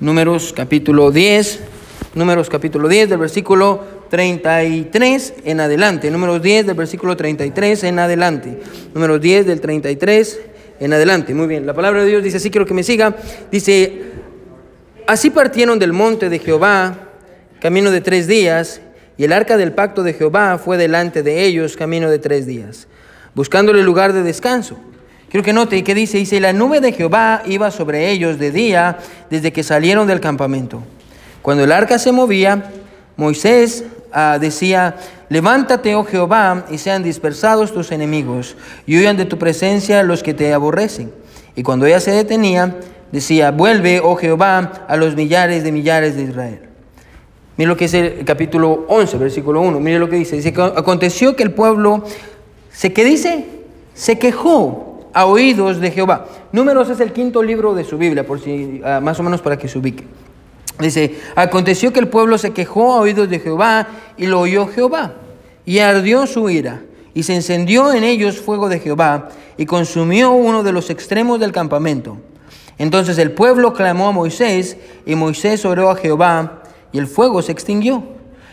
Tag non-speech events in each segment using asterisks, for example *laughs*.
Números capítulo 10, Números capítulo 10 del versículo 33 en adelante. Números 10 del versículo 33 en adelante. Números 10 del 33 en adelante. Muy bien, la palabra de Dios dice así, quiero que me siga. Dice, así partieron del monte de Jehová, camino de tres días, y el arca del pacto de Jehová fue delante de ellos, camino de tres días, buscándole lugar de descanso. Quiero que note que dice, dice, la nube de Jehová iba sobre ellos de día desde que salieron del campamento. Cuando el arca se movía, Moisés ah, decía, levántate, oh Jehová, y sean dispersados tus enemigos, y huyan de tu presencia los que te aborrecen. Y cuando ella se detenía, decía, vuelve, oh Jehová, a los millares de millares de Israel. Mire lo que es el capítulo 11, versículo 1. Mire lo que dice. Dice, aconteció que el pueblo, ¿se qué dice? Se quejó a oídos de Jehová. Números es el quinto libro de su Biblia, por si ah, más o menos para que se ubique. Dice, aconteció que el pueblo se quejó a oídos de Jehová y lo oyó Jehová y ardió su ira y se encendió en ellos fuego de Jehová y consumió uno de los extremos del campamento. Entonces el pueblo clamó a Moisés y Moisés oró a Jehová y el fuego se extinguió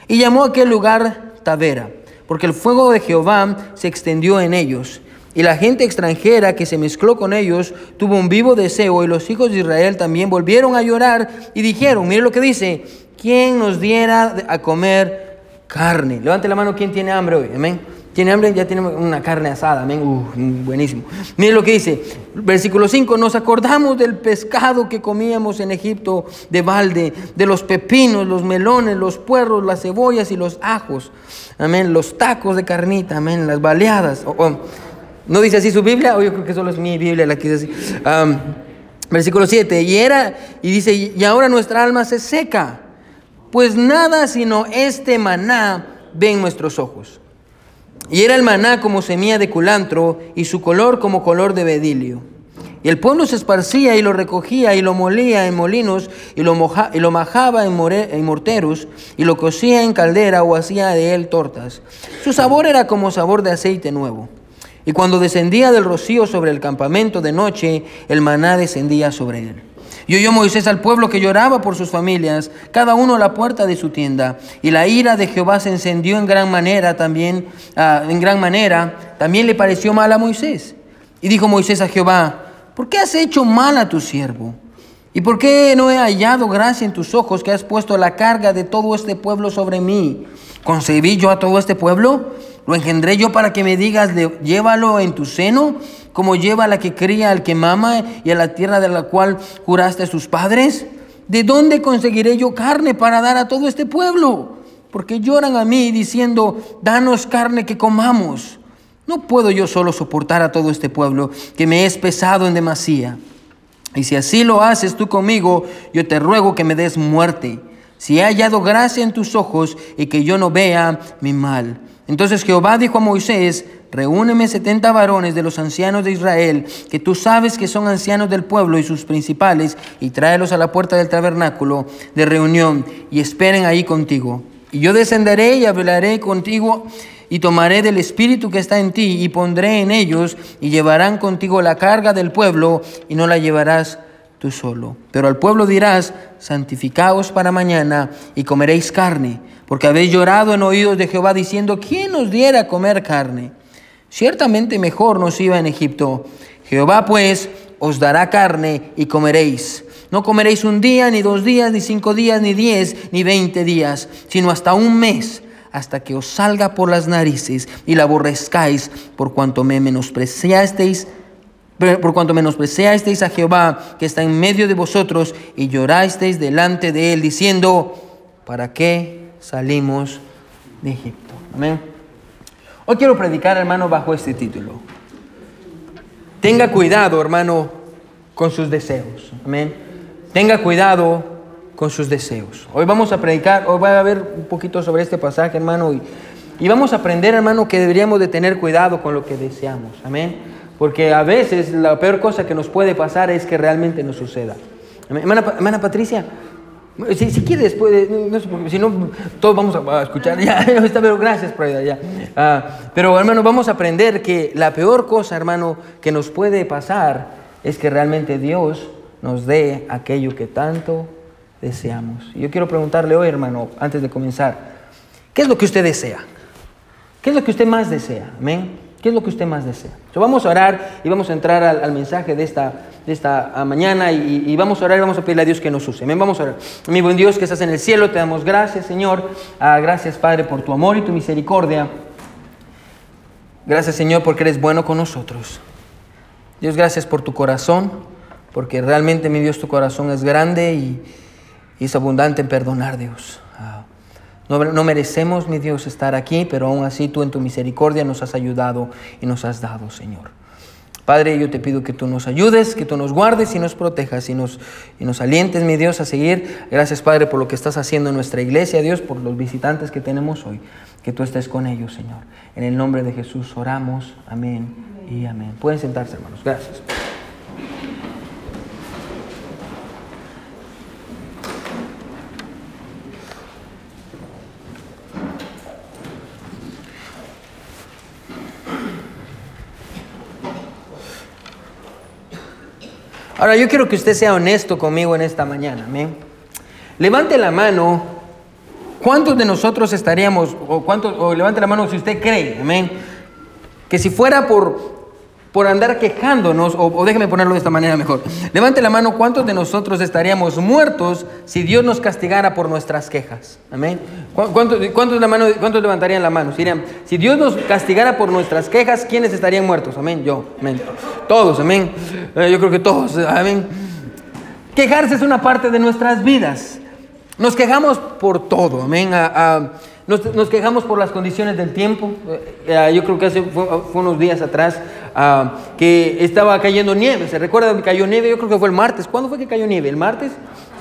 y llamó a aquel lugar Tavera porque el fuego de Jehová se extendió en ellos y la gente extranjera que se mezcló con ellos tuvo un vivo deseo y los hijos de Israel también volvieron a llorar y dijeron, mire lo que dice, ¿quién nos diera a comer carne? Levante la mano, ¿quién tiene hambre hoy? Amén. ¿Tiene hambre? Ya tiene una carne asada, amén. Uh, buenísimo. Mire lo que dice, versículo 5, nos acordamos del pescado que comíamos en Egipto de balde, de los pepinos, los melones, los puerros, las cebollas y los ajos. Amén. Los tacos de carnita, amén. Las baleadas. ¿No dice así su Biblia? O yo creo que solo es mi Biblia la que dice así. versículo 7. Y era, y dice, y ahora nuestra alma se seca, pues nada sino este maná ven nuestros ojos. Y era el maná como semilla de culantro y su color como color de bedilio. Y el pueblo se esparcía y lo recogía y lo molía en molinos y lo, y lo majaba en, en morteros y lo cocía en caldera o hacía de él tortas. Su sabor era como sabor de aceite nuevo. Y cuando descendía del rocío sobre el campamento de noche, el maná descendía sobre él. Y oyó Moisés al pueblo que lloraba por sus familias, cada uno a la puerta de su tienda. Y la ira de Jehová se encendió en gran manera también, ah, en gran manera, también le pareció mal a Moisés. Y dijo Moisés a Jehová, ¿por qué has hecho mal a tu siervo? ¿Y por qué no he hallado gracia en tus ojos que has puesto la carga de todo este pueblo sobre mí? ¿Concebí yo a todo este pueblo? ¿Lo engendré yo para que me digas, llévalo en tu seno, como lleva la que cría al que mama y a la tierra de la cual juraste a sus padres? ¿De dónde conseguiré yo carne para dar a todo este pueblo? Porque lloran a mí diciendo, danos carne que comamos. No puedo yo solo soportar a todo este pueblo, que me es pesado en demasía. Y si así lo haces tú conmigo, yo te ruego que me des muerte, si he hallado gracia en tus ojos y que yo no vea mi mal. Entonces Jehová dijo a Moisés, reúneme setenta varones de los ancianos de Israel, que tú sabes que son ancianos del pueblo y sus principales, y tráelos a la puerta del tabernáculo de reunión, y esperen ahí contigo. Y yo descenderé y hablaré contigo, y tomaré del espíritu que está en ti, y pondré en ellos, y llevarán contigo la carga del pueblo, y no la llevarás tú solo. Pero al pueblo dirás, santificaos para mañana, y comeréis carne porque habéis llorado en oídos de Jehová diciendo, ¿quién nos diera a comer carne? Ciertamente mejor nos iba en Egipto. Jehová pues os dará carne y comeréis. No comeréis un día, ni dos días, ni cinco días, ni diez, ni veinte días, sino hasta un mes, hasta que os salga por las narices y la aborrezcáis, por cuanto me menospreciasteis por cuanto menospreciasteis a Jehová que está en medio de vosotros y llorasteis delante de él, diciendo, ¿para qué salimos de Egipto. Amén. Hoy quiero predicar, hermano, bajo este título. Tenga cuidado, hermano, con sus deseos. Amén. Tenga cuidado con sus deseos. Hoy vamos a predicar, hoy va a ver un poquito sobre este pasaje, hermano, y, y vamos a aprender, hermano, que deberíamos de tener cuidado con lo que deseamos. Amén. Porque a veces la peor cosa que nos puede pasar es que realmente nos suceda. Hermana, Patricia, si, si quiere después, no sé si no, todos vamos a, escuchar, *laughs* ya, está, pero gracias por ya. Ah, pero hermano, vamos a aprender que la peor cosa, hermano, que nos puede pasar es que realmente Dios nos dé aquello que tanto deseamos. Yo quiero preguntarle hoy, hermano, antes de comenzar, ¿qué es lo que usted desea? ¿Qué es lo que usted más desea? Amén. ¿Qué es lo que usted más desea? vamos a orar y vamos a entrar al, mensaje de esta, de esta ah, mañana y, vamos a orar y vamos a pedirle a Dios que nos use. Amén. Vamos a orar. Mi buen Dios que estás en el cielo, te damos gracias, Señor. Ah, gracias, Padre, por tu amor y tu misericordia. Gracias, Señor, porque eres bueno con nosotros. Dios, gracias por tu corazón, porque realmente, mi Dios, tu corazón es grande y, es abundante en perdonar, Dios. Ah, no, merecemos, mi Dios, estar aquí, pero aún así tú en tu misericordia nos has ayudado y nos has dado, Señor. Padre, yo te pido que tú nos ayudes, que tú nos guardes y nos protejas y nos, y nos alientes, mi Dios, a seguir. Gracias, Padre, por lo que estás haciendo en nuestra iglesia, Dios, por los visitantes que tenemos hoy. Que tú estés con ellos, Señor. En el nombre de Jesús oramos. Amén y amén. Pueden sentarse, hermanos. Gracias. Ahora yo quiero que usted sea honesto conmigo en esta mañana. Amén. Levante la mano. ¿Cuántos de nosotros estaríamos, o, cuántos, o levante la mano si usted cree, amén, que si fuera por, por andar quejándonos, o, déjeme ponerlo de esta manera mejor. Levante la mano, ¿cuántos de nosotros estaríamos muertos si Dios nos castigara por nuestras quejas? Amén. ¿Cuántos, cuántos, la mano, cuántos levantarían la mano? Si, si Dios nos castigara por nuestras quejas, ¿quiénes estarían muertos? Amén. Yo, amén. Todos, amén. Eh, yo creo que todos, amén. Quejarse es una parte de nuestras vidas. Nos quejamos por todo, amén. Nos, quejamos por las condiciones del tiempo. Eh, eh, yo creo que hace fue unos días atrás Ah, que estaba cayendo nieve. ¿Se recuerda que cayó nieve? Yo creo que fue el martes. ¿Cuándo fue que cayó nieve? ¿El martes?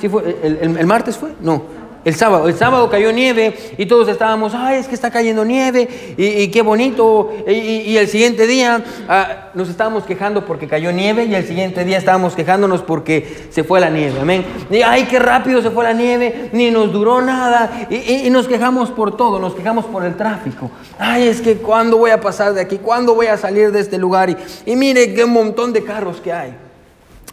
¿Sí fue? el martes fue? No. El sábado, el sábado cayó nieve y todos estábamos, ay, es que está cayendo nieve y, qué bonito. Y, el siguiente día ah, nos estábamos quejando porque cayó nieve y el siguiente día estábamos quejándonos porque se fue la nieve, amén. Y, ay, qué rápido se fue la nieve, ni nos duró nada. Y, nos quejamos por todo, nos quejamos por el tráfico. Ay, es que cuándo voy a pasar de aquí, cuándo voy a salir de este lugar. Y, y mire qué montón de carros que hay.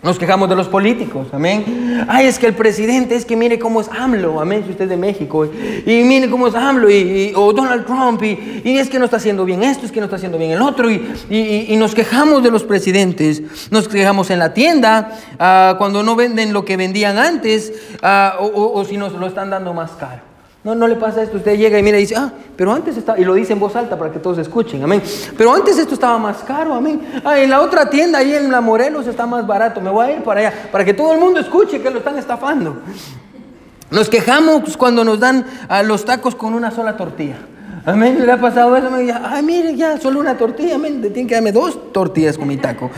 Nos quejamos de los políticos, amén. Ay, es que el presidente, es que mire cómo es AMLO, amén, si usted es de México. Y, mire cómo es AMLO, y, o Donald Trump, y, es que no está haciendo bien esto, es que no está haciendo bien el otro. Y, nos quejamos de los presidentes. Nos quejamos en la tienda ah, cuando no venden lo que vendían antes, ah, o, o si nos lo están dando más caro. No, no le pasa esto. Usted llega y mira y dice, ah, pero antes estaba, y lo dice en voz alta para que todos escuchen, amén. Pero antes esto estaba más caro, amén. Ah, en la otra tienda, ahí en la Morelos, está más barato. Me voy a ir para allá, para que todo el mundo escuche que lo están estafando. Nos quejamos cuando nos dan a los tacos con una sola tortilla. Amén, le ha pasado eso. Ay, mire, ya, solo una tortilla. Amén, tienen que darme dos tortillas con mi taco.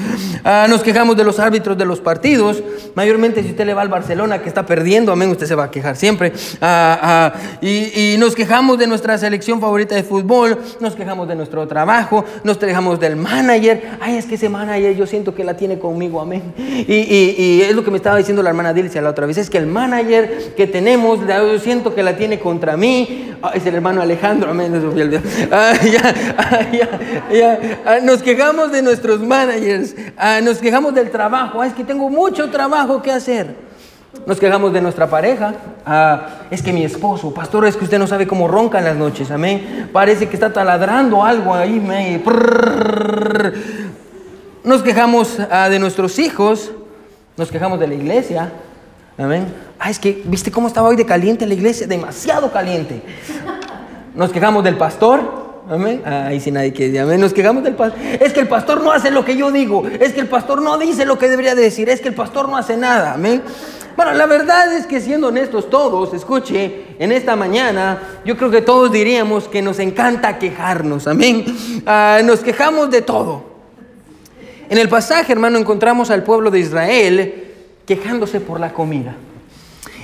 Ah, nos quejamos de los árbitros de los partidos. Mayormente, si usted le va al Barcelona que está perdiendo, amén, usted se va a quejar siempre. Ah, ah, y, nos quejamos de nuestra selección favorita de fútbol. Nos quejamos de nuestro trabajo. Nos quejamos del manager. Ay, es que ese manager yo siento que la tiene conmigo, amén. Y, y es lo que me estaba diciendo la hermana Dilcia la otra vez. Es que el manager que tenemos, yo siento que la tiene contra mí. es el hermano Alejandro, amén nos quejamos de nuestros managers, ah, nos quejamos del trabajo. es que tengo mucho trabajo que hacer. Nos quejamos de nuestra pareja. Ah, es que mi esposo, pastor, es que usted no sabe cómo ronca en las noches. Amén. Parece que está taladrando algo ahí. Me... Nos quejamos ah, de nuestros hijos. Nos quejamos de la iglesia. Amén. Ah, es que, ¿viste cómo estaba hoy de caliente la iglesia? Demasiado caliente. Nos quejamos del pastor. Amén. Ahí sí nadie quiere amén. Nos quejamos del pastor. Es que el pastor no hace lo que yo digo. Es que el pastor no dice lo que debería decir. Es que el pastor no hace nada. Amén. Bueno, la verdad es que siendo honestos todos, escuche, en esta mañana yo creo que todos diríamos que nos encanta quejarnos. Amén. Ah, nos quejamos de todo. En el pasaje, hermano, encontramos al pueblo de Israel quejándose por la comida.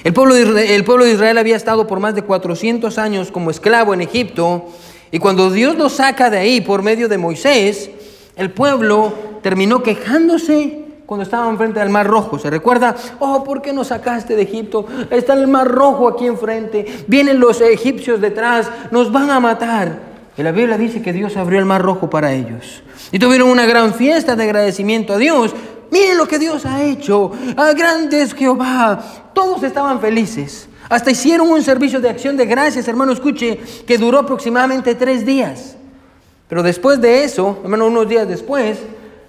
El pueblo, de Israel, había estado por más de 400 años como esclavo en Egipto y cuando Dios lo saca de ahí por medio de Moisés, el pueblo terminó quejándose cuando estaban frente al Mar Rojo. ¿Se recuerda? Oh, ¿por qué nos sacaste de Egipto? Está el Mar Rojo aquí enfrente. Vienen los egipcios detrás. Nos van a matar. Y la Biblia dice que Dios abrió el Mar Rojo para ellos. Y tuvieron una gran fiesta de agradecimiento a Dios miren lo que Dios ha hecho, ah, grande es Jehová. Todos estaban felices. Hasta hicieron un servicio de acción de gracias, hermano, escuche, que duró aproximadamente tres días. Pero después de eso, hermano, unos días después,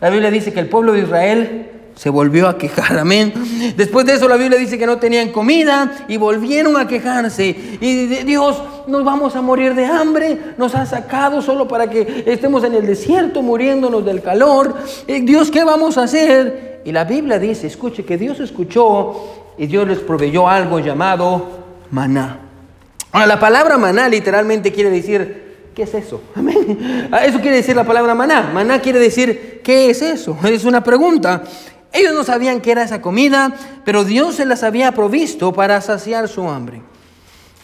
la Biblia dice que el pueblo de Israel se volvió a quejar, amén. Después de eso la Biblia dice que no tenían comida y volvieron a quejarse. Y Dios, nos vamos a morir de hambre, nos ha sacado solo para que estemos en el desierto muriéndonos del calor. Eh, Dios, ¿qué vamos a hacer? Y la Biblia dice, escuche, que Dios escuchó y Dios les proveyó algo llamado maná. Ahora, la palabra maná literalmente quiere decir ¿Qué es eso? Amén. Ah, eso quiere decir la palabra maná. Maná quiere decir, ¿qué es eso? Es una pregunta. Ellos no sabían qué era esa comida, pero Dios se las había provisto para saciar su hambre.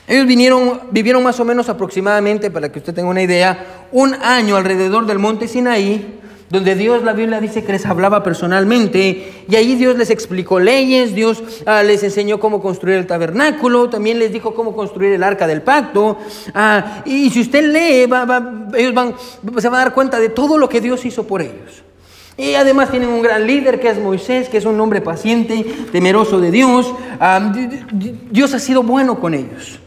Ellos vinieron, vivieron más o menos aproximadamente, para que usted tenga una idea, un año alrededor del monte Sinaí, donde Dios, la Biblia dice que les hablaba personalmente, y ahí Dios les explicó leyes, Dios ah, les enseñó cómo construir el tabernáculo, también les dijo cómo construir el arca del pacto, ah, y si usted lee, ellos van, se van a dar cuenta de todo lo que Dios hizo por ellos. Y además tienen un gran líder que es Moisés, que es un hombre paciente, temeroso de Dios. Dios ha sido bueno con ellos.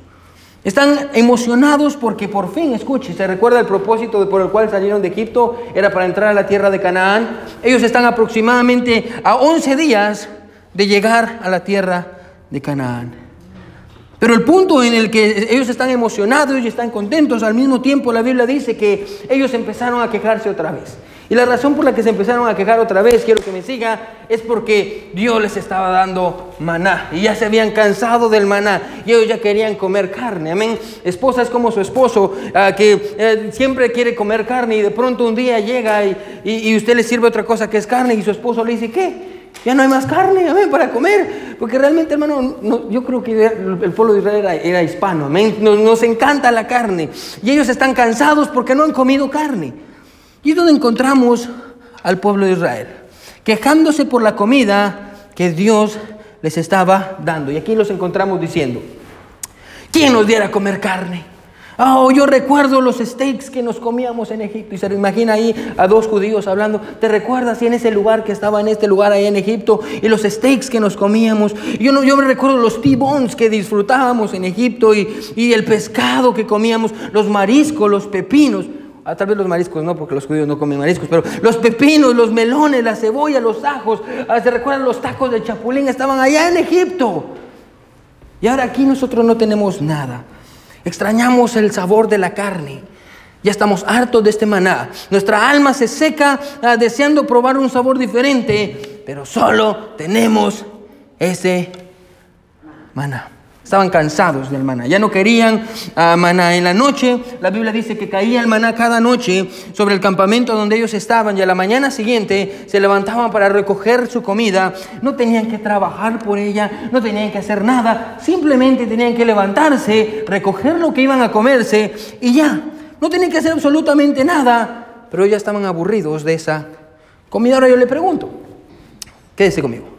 Están emocionados porque por fin, escuche, se recuerda el propósito por el cual salieron de Egipto, era para entrar a la tierra de Canaán. Ellos están aproximadamente a 11 días de llegar a la tierra de Canaán. Pero el punto en el que ellos están emocionados y están contentos, al mismo tiempo la Biblia dice que ellos empezaron a quejarse otra vez. Y la razón por la que se empezaron a quejar otra vez, quiero que me siga, es porque Dios les estaba dando maná. Y ya se habían cansado del maná. Y ellos ya querían comer carne. Amén. Esposa es como su esposo, ah, que eh, siempre quiere comer carne y de pronto un día llega y, usted le sirve otra cosa que es carne y su esposo le dice, ¿qué? Ya no hay más carne, amén, para comer. Porque realmente, hermano, yo creo que el pueblo de Israel era, hispano, amén. nos encanta la carne. Y ellos están cansados porque no han comido carne. Y es donde encontramos al pueblo de Israel, quejándose por la comida que Dios les estaba dando. Y aquí los encontramos diciendo, ¿quién nos diera a comer carne? Oh, yo recuerdo los steaks que nos comíamos en Egipto. Y se imagina ahí a dos judíos hablando. ¿Te recuerdas en ese lugar que estaba en este lugar ahí en Egipto? Y los steaks que nos comíamos. Yo, no, yo me recuerdo los T-bones que disfrutábamos en Egipto y el pescado que comíamos, los mariscos, los pepinos. Ah, tal vez los mariscos no, porque los judíos no comen mariscos, pero los pepinos, los melones, la cebolla, los ajos, ah, ¿se recuerdan los tacos de chapulín? Estaban allá en Egipto. Y ahora aquí nosotros no tenemos nada. Extrañamos el sabor de la carne. Ya estamos hartos de este maná. Nuestra alma se seca ah, deseando probar un sabor diferente, pero solo tenemos ese maná. Estaban cansados del maná, ya no querían ah, maná en la noche. La Biblia dice que caía el maná cada noche sobre el campamento donde ellos estaban y a la mañana siguiente se levantaban para recoger su comida. No tenían que trabajar por ella, no tenían que hacer nada, simplemente tenían que levantarse, recoger lo que iban a comerse y ya. No tenían que hacer absolutamente nada, pero ya estaban aburridos de esa comida. Ahora yo le pregunto, quédese conmigo,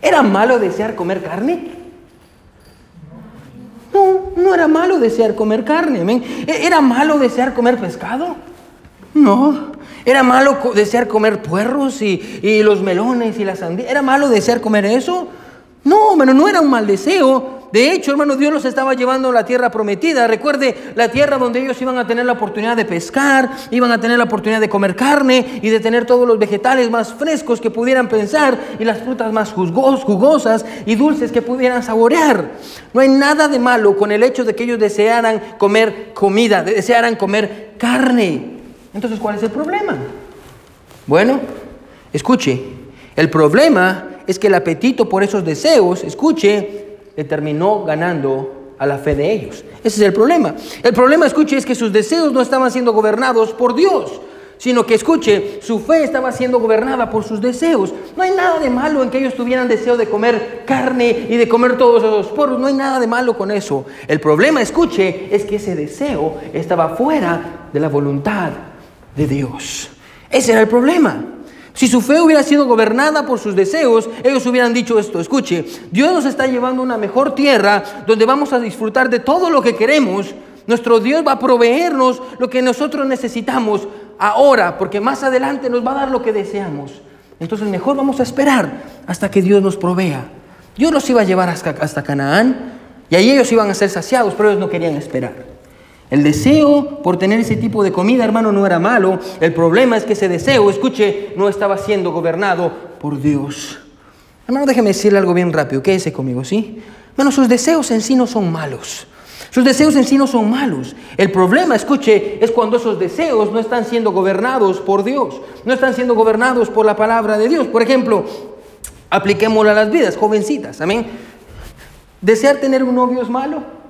¿era malo desear comer carne? No, no era malo desear comer carne. ¿E-, ¿Era malo desear comer pescado? No. ¿Era malo desear comer puerros y, los melones y la sandía? ¿Era malo desear comer eso? No, pero no era un mal deseo. De hecho, hermano, Dios los estaba llevando a la tierra prometida. Recuerde, la tierra donde ellos iban a tener la oportunidad de pescar, iban a tener la oportunidad de comer carne y de tener todos los vegetales más frescos que pudieran pensar y las frutas más jugosas y dulces que pudieran saborear. No hay nada de malo con el hecho de que ellos desearan comer comida, desearan comer carne. Entonces, ¿cuál es el problema? Bueno, escuche, el problema es que el apetito por esos deseos, escuche, le terminó ganando a la fe de ellos. Ese es el problema. El problema, escuche, es que sus deseos no estaban siendo gobernados por Dios, sino que, escuche, su fe estaba siendo gobernada por sus deseos. No hay nada de malo en que ellos tuvieran deseo de comer carne y de comer todos esos poros. No hay nada de malo con eso. El problema, escuche, es que ese deseo estaba fuera de la voluntad de Dios. Ese era el problema. Si su fe hubiera sido gobernada por sus deseos, ellos hubieran dicho esto, escuche, Dios nos está llevando a una mejor tierra donde vamos a disfrutar de todo lo que queremos. Nuestro Dios va a proveernos lo que nosotros necesitamos ahora, porque más adelante nos va a dar lo que deseamos. Entonces mejor vamos a esperar hasta que Dios nos provea. Dios los iba a llevar hasta, Canaán y ahí ellos iban a ser saciados, pero ellos no querían esperar. El deseo por tener ese tipo de comida, hermano, no era malo. El problema es que ese deseo, escuche, no estaba siendo gobernado por Dios. Hermano, déjeme decirle algo bien rápido. Quédese conmigo, ¿sí? Hermano, sus deseos en sí no son malos. Sus deseos en sí no son malos. El problema, escuche, es cuando esos deseos no están siendo gobernados por Dios, no están siendo gobernados por la palabra de Dios. Por ejemplo, apliquémoslo a las vidas, jovencitas, amén. ¿Desear tener un novio es malo?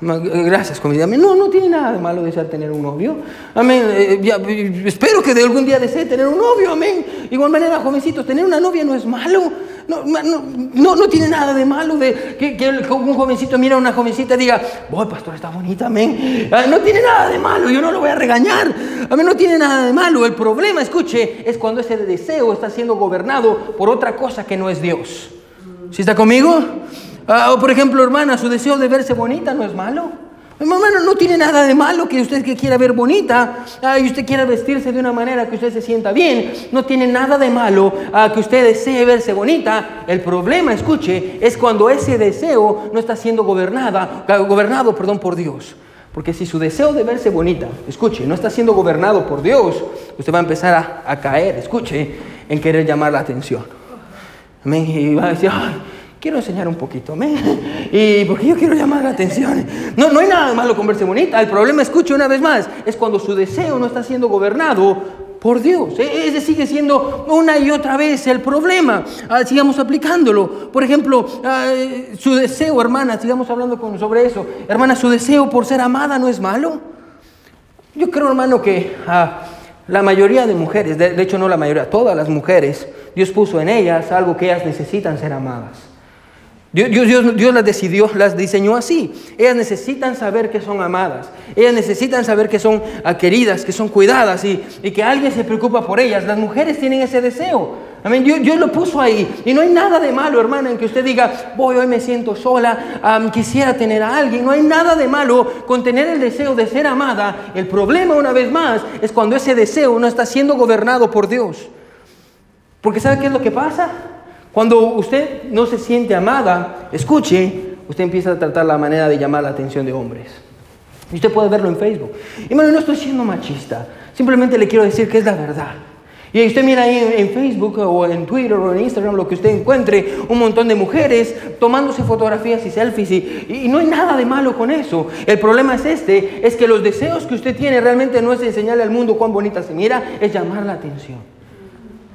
Gracias, comida. No, no tiene nada de malo desear tener un novio. Amén. Eh, espero que algún día desee tener un novio. Amén. Igual manera, jovencitos, tener una novia no es malo. No, no, no, tiene nada de malo de que, un jovencito mira a una jovencita y diga, voy, pastor, está bonita, amén. Ah, no tiene nada de malo, yo no lo voy a regañar. Amén, no tiene nada de malo. El problema, escuche, es cuando ese deseo está siendo gobernado por otra cosa que no es Dios. ¿Sí está conmigo? Ah, o por ejemplo, hermana, su deseo de verse bonita no es malo. Hermano, no tiene nada de malo que usted que quiera ver bonita ah, y usted quiera vestirse de una manera que usted se sienta bien. No tiene nada de malo ah, que usted desee verse bonita. El problema, escuche, es cuando ese deseo no está siendo gobernada, gobernado perdón, por Dios. Porque si su deseo de verse bonita, escuche, no está siendo gobernado por Dios, usted va a empezar a, a caer, escuche, en querer llamar la atención. Amén. Y va a decir, ay, quiero enseñar un poquito, amén. Y porque yo quiero llamar la atención. No, no hay nada malo con verse bonita. El problema, escuche una vez más, es cuando su deseo no está siendo gobernado por Dios. E, ese sigue siendo una y otra vez el problema. Ah, sigamos aplicándolo. Por ejemplo, ah, su deseo, hermana, sigamos hablando sobre eso. Hermana, su deseo por ser amada no es malo. Yo creo, hermano, que ah, la mayoría de mujeres, de hecho no la mayoría, todas las mujeres, Dios puso en ellas algo que ellas necesitan ser amadas. Dios, las decidió, las diseñó así. Ellas necesitan saber que son amadas. Ellas necesitan saber que son queridas, que son cuidadas y, que alguien se preocupa por ellas. Las mujeres tienen ese deseo. Amén. Dios, lo puso ahí. Y no hay nada de malo, hermana, en que usted diga, voy, hoy me siento sola, quisiera tener a alguien. No hay nada de malo con tener el deseo de ser amada. El problema, una vez más, es cuando ese deseo no está siendo gobernado por Dios. Porque ¿sabe qué es lo que pasa? Cuando usted no se siente amada, escuche, usted empieza a tratar la manera de llamar la atención de hombres. Y usted puede verlo en Facebook. Y bueno, no estoy siendo machista, simplemente le quiero decir que es la verdad. Y usted mira ahí en Facebook o en Twitter o en Instagram lo que usted encuentre, un montón de mujeres tomándose fotografías y selfies y, y, no hay nada de malo con eso. El problema es este, es que los deseos que usted tiene realmente no es enseñarle al mundo cuán bonita se mira, es llamar la atención.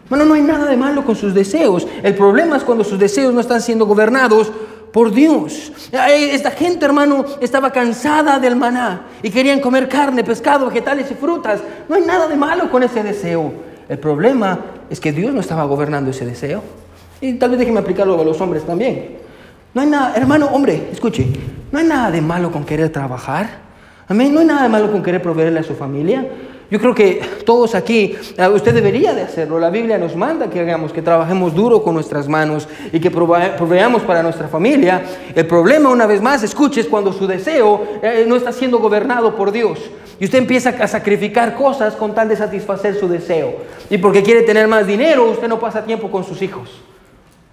Bueno, no hay nada de malo con sus deseos. El problema es cuando sus deseos no están siendo gobernados por Dios. Esta gente, hermano, estaba cansada del maná y querían comer carne, pescado, vegetales y frutas. No hay nada de malo con ese deseo. El problema es que Dios no estaba gobernando ese deseo. Y tal vez déjeme aplicarlo a los hombres también. No hay nada, hermano, hombre, escuche, no hay nada de malo con querer trabajar. Amén, no hay nada de malo con querer proveerle a su familia. Yo creo que todos aquí, eh, usted debería de hacerlo. La Biblia nos manda que hagamos, que trabajemos duro con nuestras manos y que proveamos para nuestra familia. El problema, una vez más, escuche, es cuando su deseo eh, no está siendo gobernado por Dios. Y usted empieza a sacrificar cosas con tal de satisfacer su deseo. Y porque quiere tener más dinero, usted no pasa tiempo con sus hijos.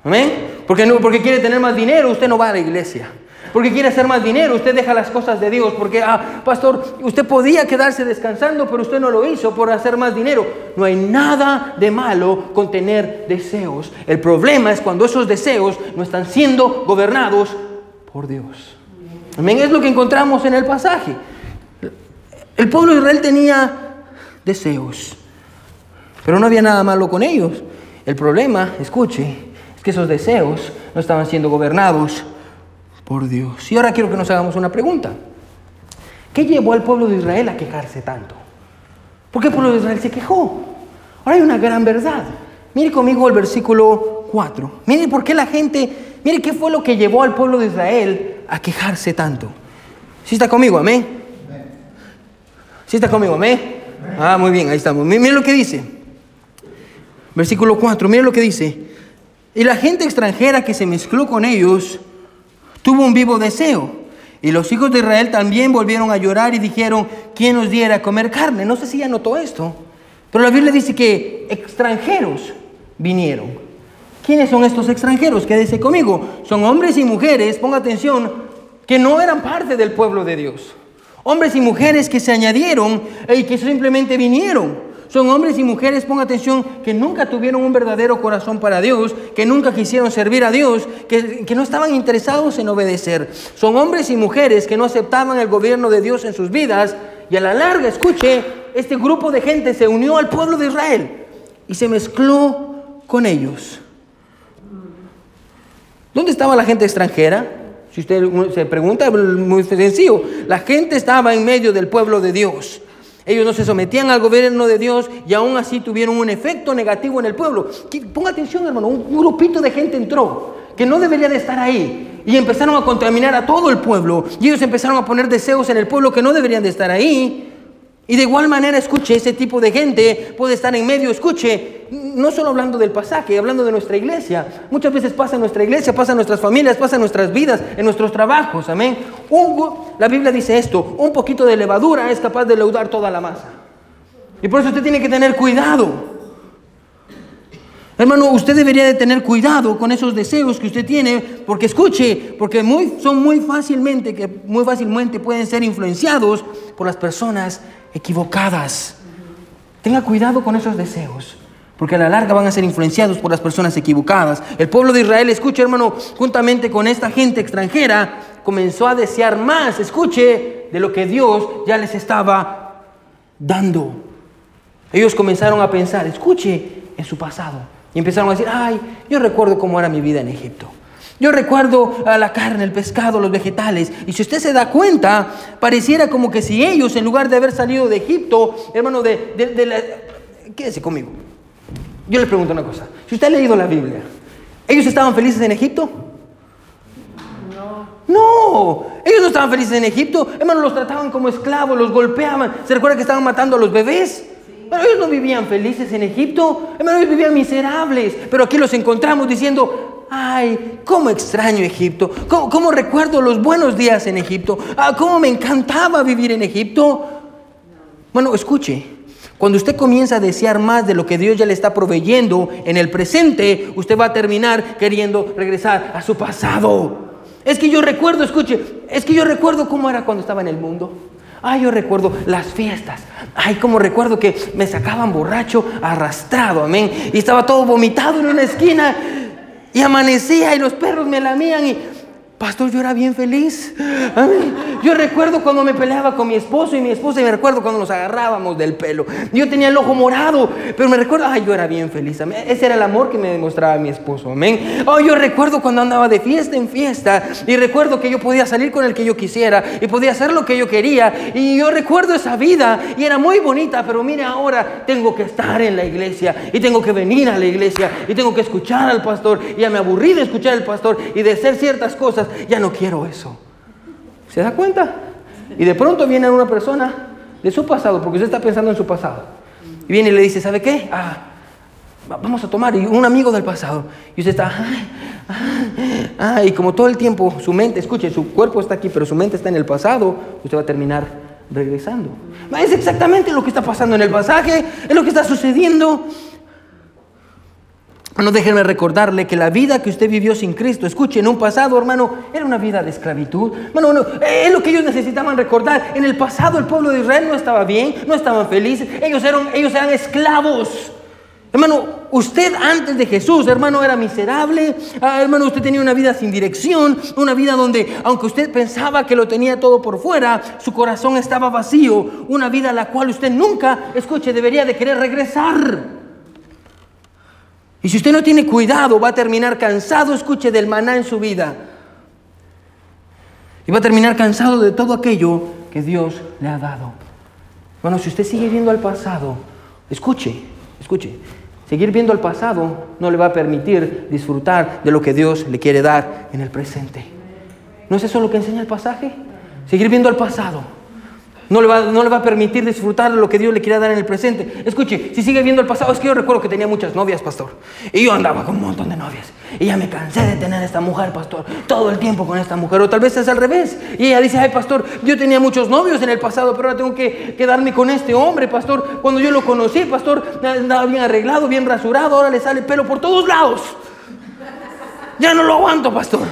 ¿Amén? Porque, no, porque quiere tener más dinero, usted no va a la iglesia porque quiere hacer más dinero, usted deja las cosas de Dios, porque, ah, pastor, usted podía quedarse descansando, pero usted no lo hizo por hacer más dinero. No hay nada de malo con tener deseos. El problema es cuando esos deseos no están siendo gobernados por Dios. Amén, es lo que encontramos en el pasaje. El pueblo de Israel tenía deseos, pero no había nada malo con ellos. El problema, escuche, es que esos deseos no estaban siendo gobernados Dios. Y ahora quiero que nos hagamos una pregunta. ¿Qué llevó al pueblo de Israel a quejarse tanto? ¿Por qué el pueblo de Israel se quejó? Ahora hay una gran verdad. Mire conmigo el versículo 4. Mire por qué la gente, mire qué fue lo que llevó al pueblo de Israel a quejarse tanto. ¿Sí está conmigo? Amén. ¿Sí está conmigo? Amén. Ah, muy bien, ahí estamos. Mire lo que dice. Versículo 4, mire lo que dice. Y la gente extranjera que se mezcló con ellos tuvo un vivo deseo. Y los hijos de Israel también volvieron a llorar y dijeron, ¿quién nos diera a comer carne? No sé si ya notó esto. Pero la Biblia dice que extranjeros vinieron. ¿Quiénes son estos extranjeros? Quédese conmigo. Son hombres y mujeres, ponga atención, que no eran parte del pueblo de Dios. Hombres y mujeres que se añadieron y que simplemente vinieron. Son hombres y mujeres, ponga atención, que nunca tuvieron un verdadero corazón para Dios, que nunca quisieron servir a Dios, que, que, no estaban interesados en obedecer. Son hombres y mujeres que no aceptaban el gobierno de Dios en sus vidas y a la larga, escuche, este grupo de gente se unió al pueblo de Israel y se mezcló con ellos. ¿Dónde estaba la gente extranjera? Si usted se pregunta, muy sencillo. La gente estaba en medio del pueblo de Dios. Ellos no se sometían al gobierno de Dios y aún así tuvieron un efecto negativo en el pueblo. Ponga atención, hermano, un grupito de gente entró que no debería de estar ahí y empezaron a contaminar a todo el pueblo y ellos empezaron a poner deseos en el pueblo que no deberían de estar ahí. Y de igual manera, escuche, ese tipo de gente puede estar en medio, escuche, no solo hablando del pasaje, hablando de nuestra iglesia. Muchas veces pasa en nuestra iglesia, pasa en nuestras familias, pasa en nuestras vidas, en nuestros trabajos, amén. la Biblia dice esto, un poquito de levadura es capaz de leudar toda la masa. Y por eso usted tiene que tener cuidado. Hermano, usted debería de tener cuidado con esos deseos que usted tiene, porque escuche, porque son muy fácilmente, que muy fácilmente pueden ser influenciados por las personas equivocadas. Tenga cuidado con esos deseos, porque a la larga van a ser influenciados por las personas equivocadas. El pueblo de Israel, escuche hermano, juntamente con esta gente extranjera, comenzó a desear más, escuche, de lo que Dios ya les estaba dando. Ellos comenzaron a pensar, escuche, en su pasado. Y empezaron a decir, ay, yo recuerdo cómo era mi vida en Egipto. Yo recuerdo a la carne, el pescado, los vegetales. Y si usted se da cuenta, pareciera como que si ellos, en lugar de haber salido de Egipto, hermano, de, de, la... Quédese conmigo. Yo le pregunto una cosa. Si usted ha leído la Biblia, ¿ellos estaban felices en Egipto? No. No, ellos no estaban felices en Egipto. Hermano, los trataban como esclavos, los golpeaban. ¿Se recuerda que estaban matando a los bebés? Pero ellos no vivían felices en Egipto, hermano, ellos vivían miserables. Pero aquí los encontramos diciendo, Ay, cómo extraño Egipto. ¿Cómo, recuerdo los buenos días en Egipto? Ah, cómo me encantaba vivir en Egipto. Bueno, escuche. Cuando usted comienza a desear más de lo que Dios ya le está proveyendo en el presente, usted va a terminar queriendo regresar a su pasado. Es que yo recuerdo, escuche, es que yo recuerdo cómo era cuando estaba en el mundo. Ay, yo recuerdo las fiestas. Ay, cómo recuerdo que me sacaban borracho, arrastrado, amén. Y estaba todo vomitado en una esquina. Y amanecía y los perros me lamían y Pastor, yo era bien feliz. Yo recuerdo cuando me peleaba con mi esposo y mi esposa y me recuerdo cuando nos agarrábamos del pelo. Yo tenía el ojo morado, pero me recuerdo, ay, yo era bien feliz. Ese era el amor que me demostraba mi esposo. Amén. Oh, yo recuerdo cuando andaba de fiesta en fiesta y recuerdo que yo podía salir con el que yo quisiera y podía hacer lo que yo quería. Y yo recuerdo esa vida y era muy bonita, pero mire ahora tengo que estar en la iglesia y tengo que venir a la iglesia y tengo que escuchar al pastor. Y ya me aburrí de escuchar al pastor y de hacer ciertas cosas ya no quiero eso. ¿Se da cuenta? Y de pronto viene una persona de su pasado, porque usted está pensando en su pasado. Y viene y le dice, ¿sabe qué? Ah, vamos a tomar. Y un amigo del pasado. Y usted está, y como todo el tiempo su mente, escuche, su cuerpo está aquí, pero su mente está en el pasado, usted va a terminar regresando. Es exactamente lo que está pasando en el pasaje, es lo que está sucediendo. No déjenme recordarle que la vida que usted vivió sin Cristo, escuche, en un pasado, hermano, era una vida de esclavitud. Hermano, es lo que ellos necesitaban recordar. En el pasado el pueblo de Israel no estaba bien, no estaban felices. Ellos eran, ellos eran esclavos. Hermano, usted antes de Jesús, hermano, era miserable. Ah, hermano, usted tenía una vida sin dirección, una vida donde, aunque usted pensaba que lo tenía todo por fuera, su corazón estaba vacío. Una vida a la cual usted nunca, escuche, debería de querer regresar. Y si usted no tiene cuidado, va a terminar cansado, escuche, del maná en su vida. Y va a terminar cansado de todo aquello que Dios le ha dado. Bueno, si usted sigue viendo al pasado, escuche, escuche. Seguir viendo al pasado no le va a permitir disfrutar de lo que Dios le quiere dar en el presente. ¿No es eso lo que enseña el pasaje? Seguir viendo al pasado. No le, va, no le va a permitir disfrutar lo que Dios le quiera dar en el presente. Escuche, si sigue viendo el pasado, es que yo recuerdo que tenía muchas novias, pastor. Y yo andaba con un montón de novias. Y ya me cansé de tener esta mujer, pastor. Todo el tiempo con esta mujer. O tal vez es al revés. Y ella dice, ay, pastor, yo tenía muchos novios en el pasado, pero ahora tengo que quedarme con este hombre, pastor. Cuando yo lo conocí, pastor, andaba bien arreglado, bien rasurado. Ahora le sale pelo por todos lados. Ya no lo aguanto, pastor.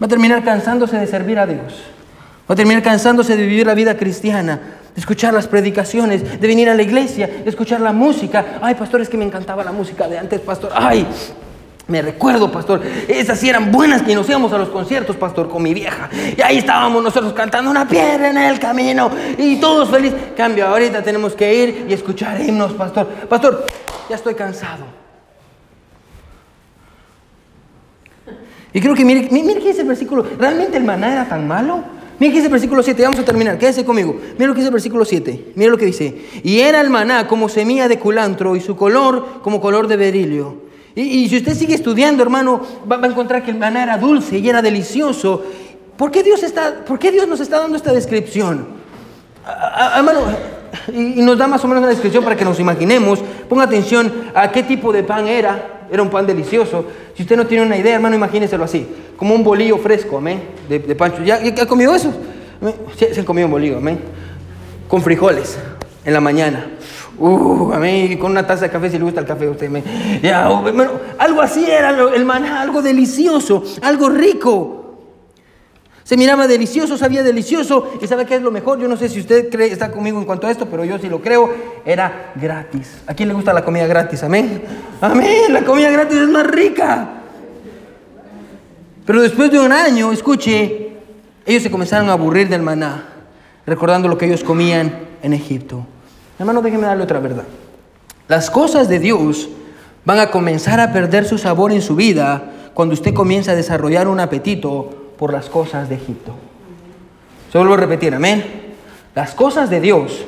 Va a terminar cansándose de servir a Dios. Va a terminar cansándose de vivir la vida cristiana, de escuchar las predicaciones, de venir a la iglesia, de escuchar la música. Ay, pastor, es que me encantaba la música de antes, pastor. Ay, me recuerdo, pastor, esas sí eran buenas que nos íbamos a los conciertos, pastor, con mi vieja. Y ahí estábamos nosotros cantando una piedra en el camino y todos felices. Cambio, ahorita tenemos que ir y escuchar himnos, pastor. Pastor, ya estoy cansado. Y creo que, mire, mire dice el versículo. ¿Realmente el maná era tan malo? Mire qué dice el versículo 7. Vamos a terminar. Quédese conmigo. Mire lo que dice el versículo 7. Mire lo que dice. Y era el maná como semilla de culantro y su color como color de berilio. Y, si usted sigue estudiando, hermano, va, a encontrar que el maná era dulce y era delicioso. ¿Por qué Dios, está, por qué Dios nos está dando esta descripción? hermano, y, y nos da más o menos una descripción para que nos imaginemos. Ponga atención a qué tipo de pan era era un pan delicioso. Si usted no tiene una idea, hermano, imagínenselo así, como un bolillo fresco, amén, de, pancho. ¿Ya, ha comido eso? se han comido un bolillo, amén, con frijoles en la mañana. Uh, amén, con una taza de café si le gusta el café a usted, amén. Ya, uh, algo así era el maná, algo delicioso, algo rico. Se miraba delicioso, sabía delicioso. ¿Y sabe qué es lo mejor? Yo no sé si usted cree, está conmigo en cuanto a esto, pero yo sí lo creo. Era gratis. ¿A quién le gusta la comida gratis? Amén. Amén. La comida gratis es más rica. Pero después de un año, escuche, ellos se comenzaron a aburrir del maná, recordando lo que ellos comían en Egipto. Hermano, déjeme darle otra verdad. Las cosas de Dios van a comenzar a perder su sabor en su vida cuando usted comienza a desarrollar un apetito por las cosas de Egipto. A repetir, amén. Las cosas de Dios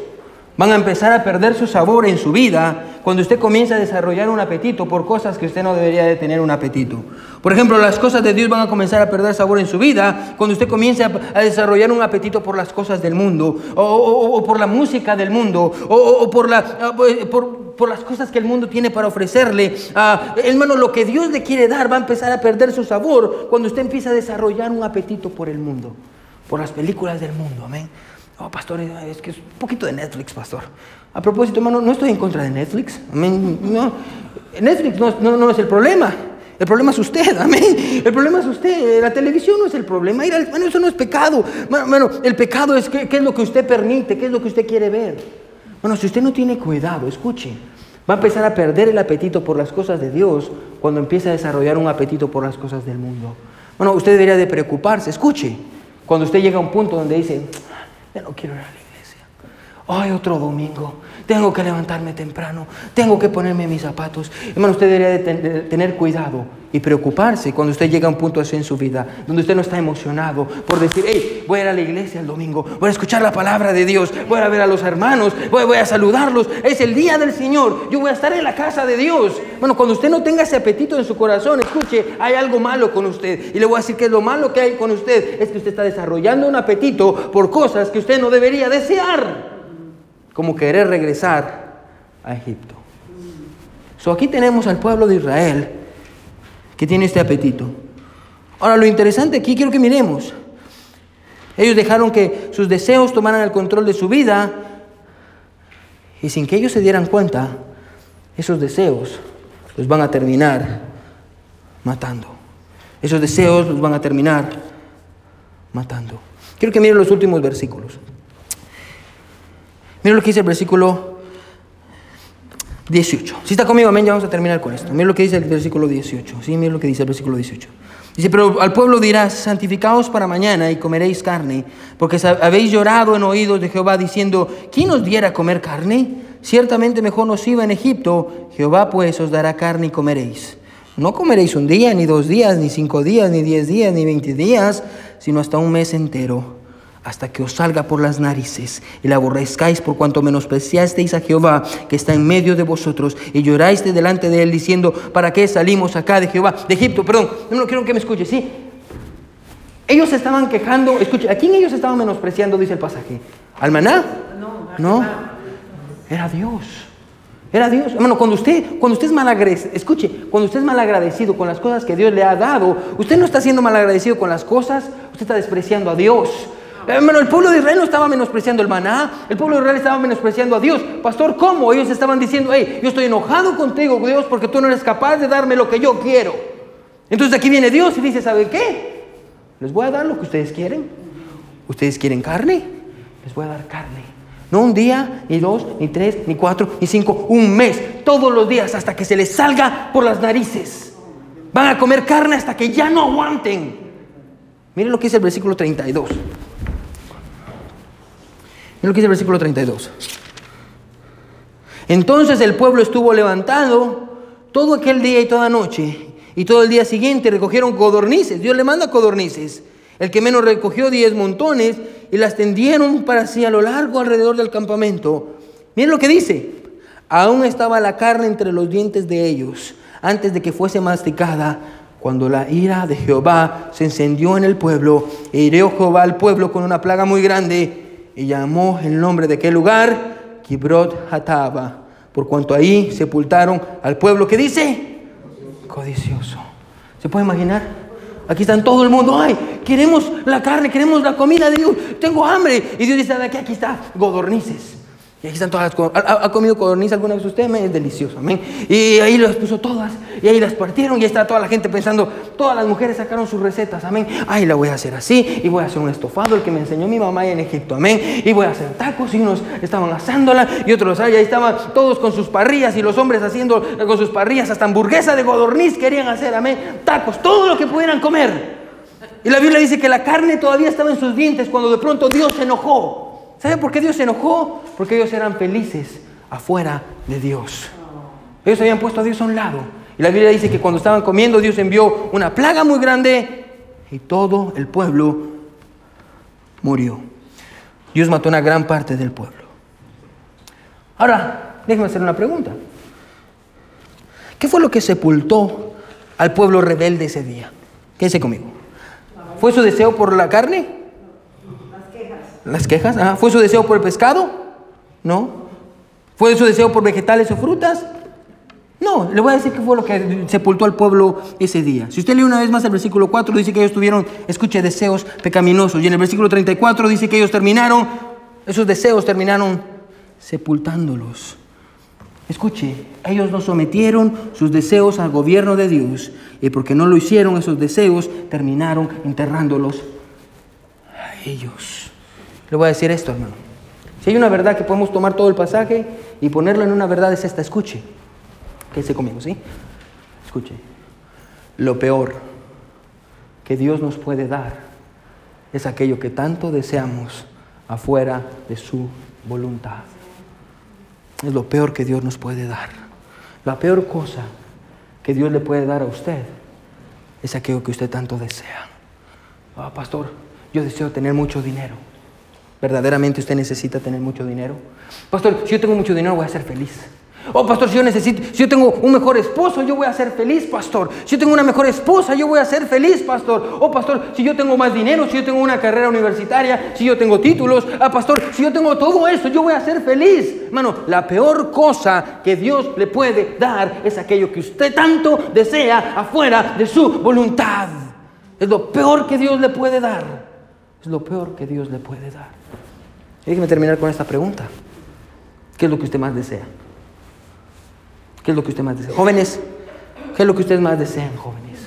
van a empezar a perder su sabor en su vida cuando usted comienza a desarrollar un apetito por cosas que usted no debería de tener un apetito. Por ejemplo, las cosas de Dios van a comenzar a perder sabor en su vida cuando usted comienza a desarrollar un apetito por las cosas del mundo, o, por la música del mundo, o, por, la, ah, pues, por, las cosas que el mundo tiene para ofrecerle. Ah, hermano, lo que Dios le quiere dar va a empezar a perder su sabor cuando usted empieza a desarrollar un apetito por el mundo, por las películas del mundo. Amén. Oh, pastor, es que es un poquito de Netflix, pastor. A propósito, hermano, no estoy en contra de Netflix. Amén. No, Netflix no, es el problema. El problema es usted, *laughs* amén. El problema es usted. La televisión no es el problema. Bueno, eso no es pecado. Bueno, el pecado es qué, qué es lo que usted permite, qué es lo que usted quiere ver. Bueno, si usted no tiene cuidado, escuche, va a empezar a perder el apetito por las cosas de Dios cuando empieza a desarrollar un apetito por las cosas del mundo. Bueno, usted debería de preocuparse. Escuche, cuando usted llega a un punto donde dice, ya no quiero ir a la. Ay, otro domingo. Tengo que levantarme temprano. Tengo que ponerme mis zapatos. Hermano, usted debería de tener cuidado y preocuparse cuando usted llega a un punto así en su vida, donde usted no está emocionado por decir, hey, voy a ir a la iglesia el domingo, voy a escuchar la palabra de Dios, voy a ver a los hermanos, voy, voy a saludarlos. Es el día del Señor. Yo voy a estar en la casa de Dios. Bueno, cuando usted no tenga ese apetito en su corazón, escuche, hay algo malo con usted. Y le voy a decir que lo malo que hay con usted es que usted está desarrollando un apetito por cosas que usted no debería desear como querer regresar a Egipto. So, aquí tenemos al pueblo de Israel que tiene este apetito. Ahora, lo interesante aquí quiero que miremos. Ellos dejaron que sus deseos tomaran el control de su vida y sin que ellos se dieran cuenta, esos deseos los van a terminar matando. Esos deseos los van a terminar matando. Quiero que miren los últimos versículos. Mira lo que dice el versículo 18. Si está conmigo, amén, ya vamos a terminar con esto. Mira lo que dice el versículo 18. Sí, mira lo que dice el versículo 18. Dice, pero al pueblo dirás, santificaos para mañana y comeréis carne, porque habéis llorado en oídos de Jehová diciendo, ¿quién nos diera comer carne? Ciertamente mejor nos iba en Egipto, Jehová pues os dará carne y comeréis. No comeréis un día, ni dos días, ni cinco días, ni diez días, ni veinte días, sino hasta un mes entero hasta que os salga por las narices y la aborrezcáis por cuanto menospreciasteis a Jehová que está en medio de vosotros y lloráis delante de él diciendo, ¿para qué salimos acá de Jehová? De Egipto, perdón, no, quiero que me escuche, ¿sí? Ellos estaban quejando, escuche, ¿a quién ellos estaban menospreciando? Dice el pasaje. ¿Al maná? No. Era Dios. Era Dios. Hermano, cuando usted, cuando usted es malagradecido, escuche, cuando usted es malagradecido con las cosas que Dios le ha dado, usted no está siendo malagradecido con las cosas, usted está despreciando a Dios. Hermano, el pueblo de Israel no estaba menospreciando el maná, el pueblo de Israel estaba menospreciando a Dios. Pastor, ¿cómo? Ellos estaban diciendo, hey, yo estoy enojado contigo, Dios, porque tú no eres capaz de darme lo que yo quiero. Entonces aquí viene Dios y dice, ¿sabe qué? Les voy a dar lo que ustedes quieren. ¿Ustedes quieren carne? Les voy a dar carne. No un día, ni dos, ni tres, ni cuatro, ni cinco, un mes, todos los días hasta que se les salga por las narices. Van a comer carne hasta que ya no aguanten. Miren lo que dice el versículo 32. Miren lo que dice el versículo 32. Entonces el pueblo estuvo levantado todo aquel día y toda noche, y todo el día siguiente recogieron codornices. Dios le manda codornices. El que menos recogió diez montones y las tendieron para sí a lo largo alrededor del campamento. Miren lo que dice. Aún estaba la carne entre los dientes de ellos antes de que fuese masticada. Cuando la ira de Jehová se encendió en el pueblo, e hirió Jehová al pueblo con una plaga muy grande, y llamó el nombre de aquel lugar Kibrot Hataba, por cuanto ahí sepultaron al pueblo que dice codicioso. ¿Se puede imaginar? Aquí están todo el mundo, ay, queremos la carne, queremos la comida de Dios, tengo hambre. Y Dios dice, aquí, aquí está, godornices. Y aquí están todas las ¿Ha, ¿Ha comido codorniz alguna vez usted? Es delicioso, amén. Y ahí las puso todas, y ahí las partieron, y está toda la gente pensando, todas las mujeres sacaron sus recetas, amén. Ay, la voy a hacer así, y voy a hacer un estofado, el que me enseñó mi mamá en Egipto, amén. Y voy a hacer tacos, y unos estaban asándola, y otros, ahí estaban todos con sus parrillas, y los hombres haciendo con sus parrillas, hasta hamburguesa de codorniz querían hacer, amén. Tacos, todo lo que pudieran comer. Y la Biblia dice que la carne todavía estaba en sus dientes cuando de pronto Dios se enojó. ¿Sabe por qué Dios se enojó? Porque ellos eran felices afuera de Dios. Ellos habían puesto a Dios a un lado. Y la Biblia dice que cuando estaban comiendo, Dios envió una plaga muy grande y todo el pueblo murió. Dios mató una gran parte del pueblo. Ahora, déjenme hacer una pregunta. ¿Qué fue lo que sepultó al pueblo rebelde ese día? Quédense conmigo. ¿Fue su deseo por la carne? Las quejas. ¿Fue su deseo por el pescado? No. ¿Fue su deseo por vegetales o frutas? No, le voy a decir que fue lo que sepultó al pueblo ese día. Si usted lee una vez más el versículo 4, dice que ellos tuvieron, escuche, deseos pecaminosos. Y en el versículo 34 dice que ellos terminaron, esos deseos terminaron sepultándolos. Escuche, ellos no sometieron sus deseos al gobierno de Dios. Y porque no lo hicieron, esos deseos terminaron enterrándolos a ellos. Le voy a decir esto, hermano. Si hay una verdad que podemos tomar todo el pasaje y ponerlo en una verdad es esta, escuche. Quédese conmigo, ¿sí? Escuche. Lo peor que Dios nos puede dar es aquello que tanto deseamos afuera de su voluntad. Es lo peor que Dios nos puede dar. La peor cosa que Dios le puede dar a usted es aquello que usted tanto desea. Ah, pastor, yo deseo tener mucho dinero. ¿Verdaderamente usted necesita tener mucho dinero? Pastor, si yo tengo mucho dinero voy a ser feliz. Oh, pastor, si yo necesito, si yo tengo un mejor esposo, yo voy a ser feliz, pastor. Si yo tengo una mejor esposa, yo voy a ser feliz, pastor. Oh, pastor, si yo tengo más dinero, si yo tengo una carrera universitaria, si yo tengo títulos, ah, pastor, si yo tengo todo eso, yo voy a ser feliz. Hermano, la peor cosa que Dios le puede dar es aquello que usted tanto desea afuera de su voluntad. Es lo peor que Dios le puede dar. Es lo peor que Dios le puede dar. Déjeme terminar con esta pregunta. ¿Qué es lo que usted más desea? ¿Qué es lo que usted más desea? Jóvenes, ¿qué es lo que ustedes más desean, jóvenes?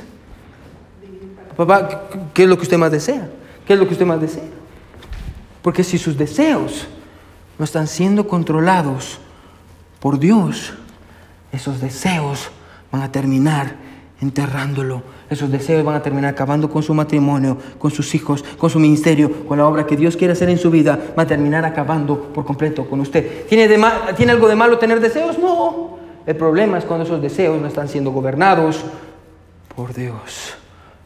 Papá, ¿qué es lo que usted más desea? ¿Qué es lo que usted más desea? Porque si sus deseos no están siendo controlados por Dios, esos deseos van a terminar enterrándolo esos deseos van a terminar acabando con su matrimonio, con sus hijos, con su ministerio, con la obra que Dios quiere hacer en su vida. Va a terminar acabando por completo con usted. ¿Tiene, ¿Tiene algo de malo tener deseos? No. El problema es cuando esos deseos no están siendo gobernados por Dios.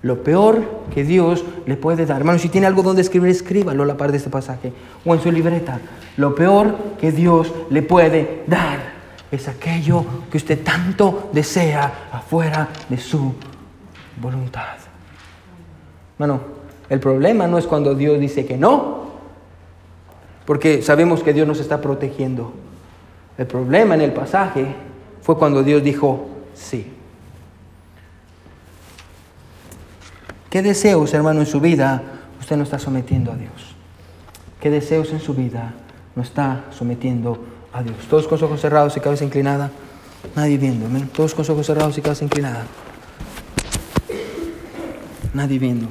Lo peor que Dios le puede dar. Hermano, si tiene algo donde escribir, escríbalo a la par de este pasaje o en su libreta. Lo peor que Dios le puede dar es aquello que usted tanto desea afuera de su voluntad. Bueno, El problema no es cuando Dios dice que no, porque sabemos que Dios nos está protegiendo. El problema en el pasaje fue cuando Dios dijo sí. ¿Qué deseos, hermano, en su vida usted no está sometiendo a Dios? ¿Qué deseos en su vida no está sometiendo a Dios? Todos con ojos cerrados y cabeza inclinada. Nadie viendo. Todos con ojos cerrados y cabeza inclinada. Nadie viendo.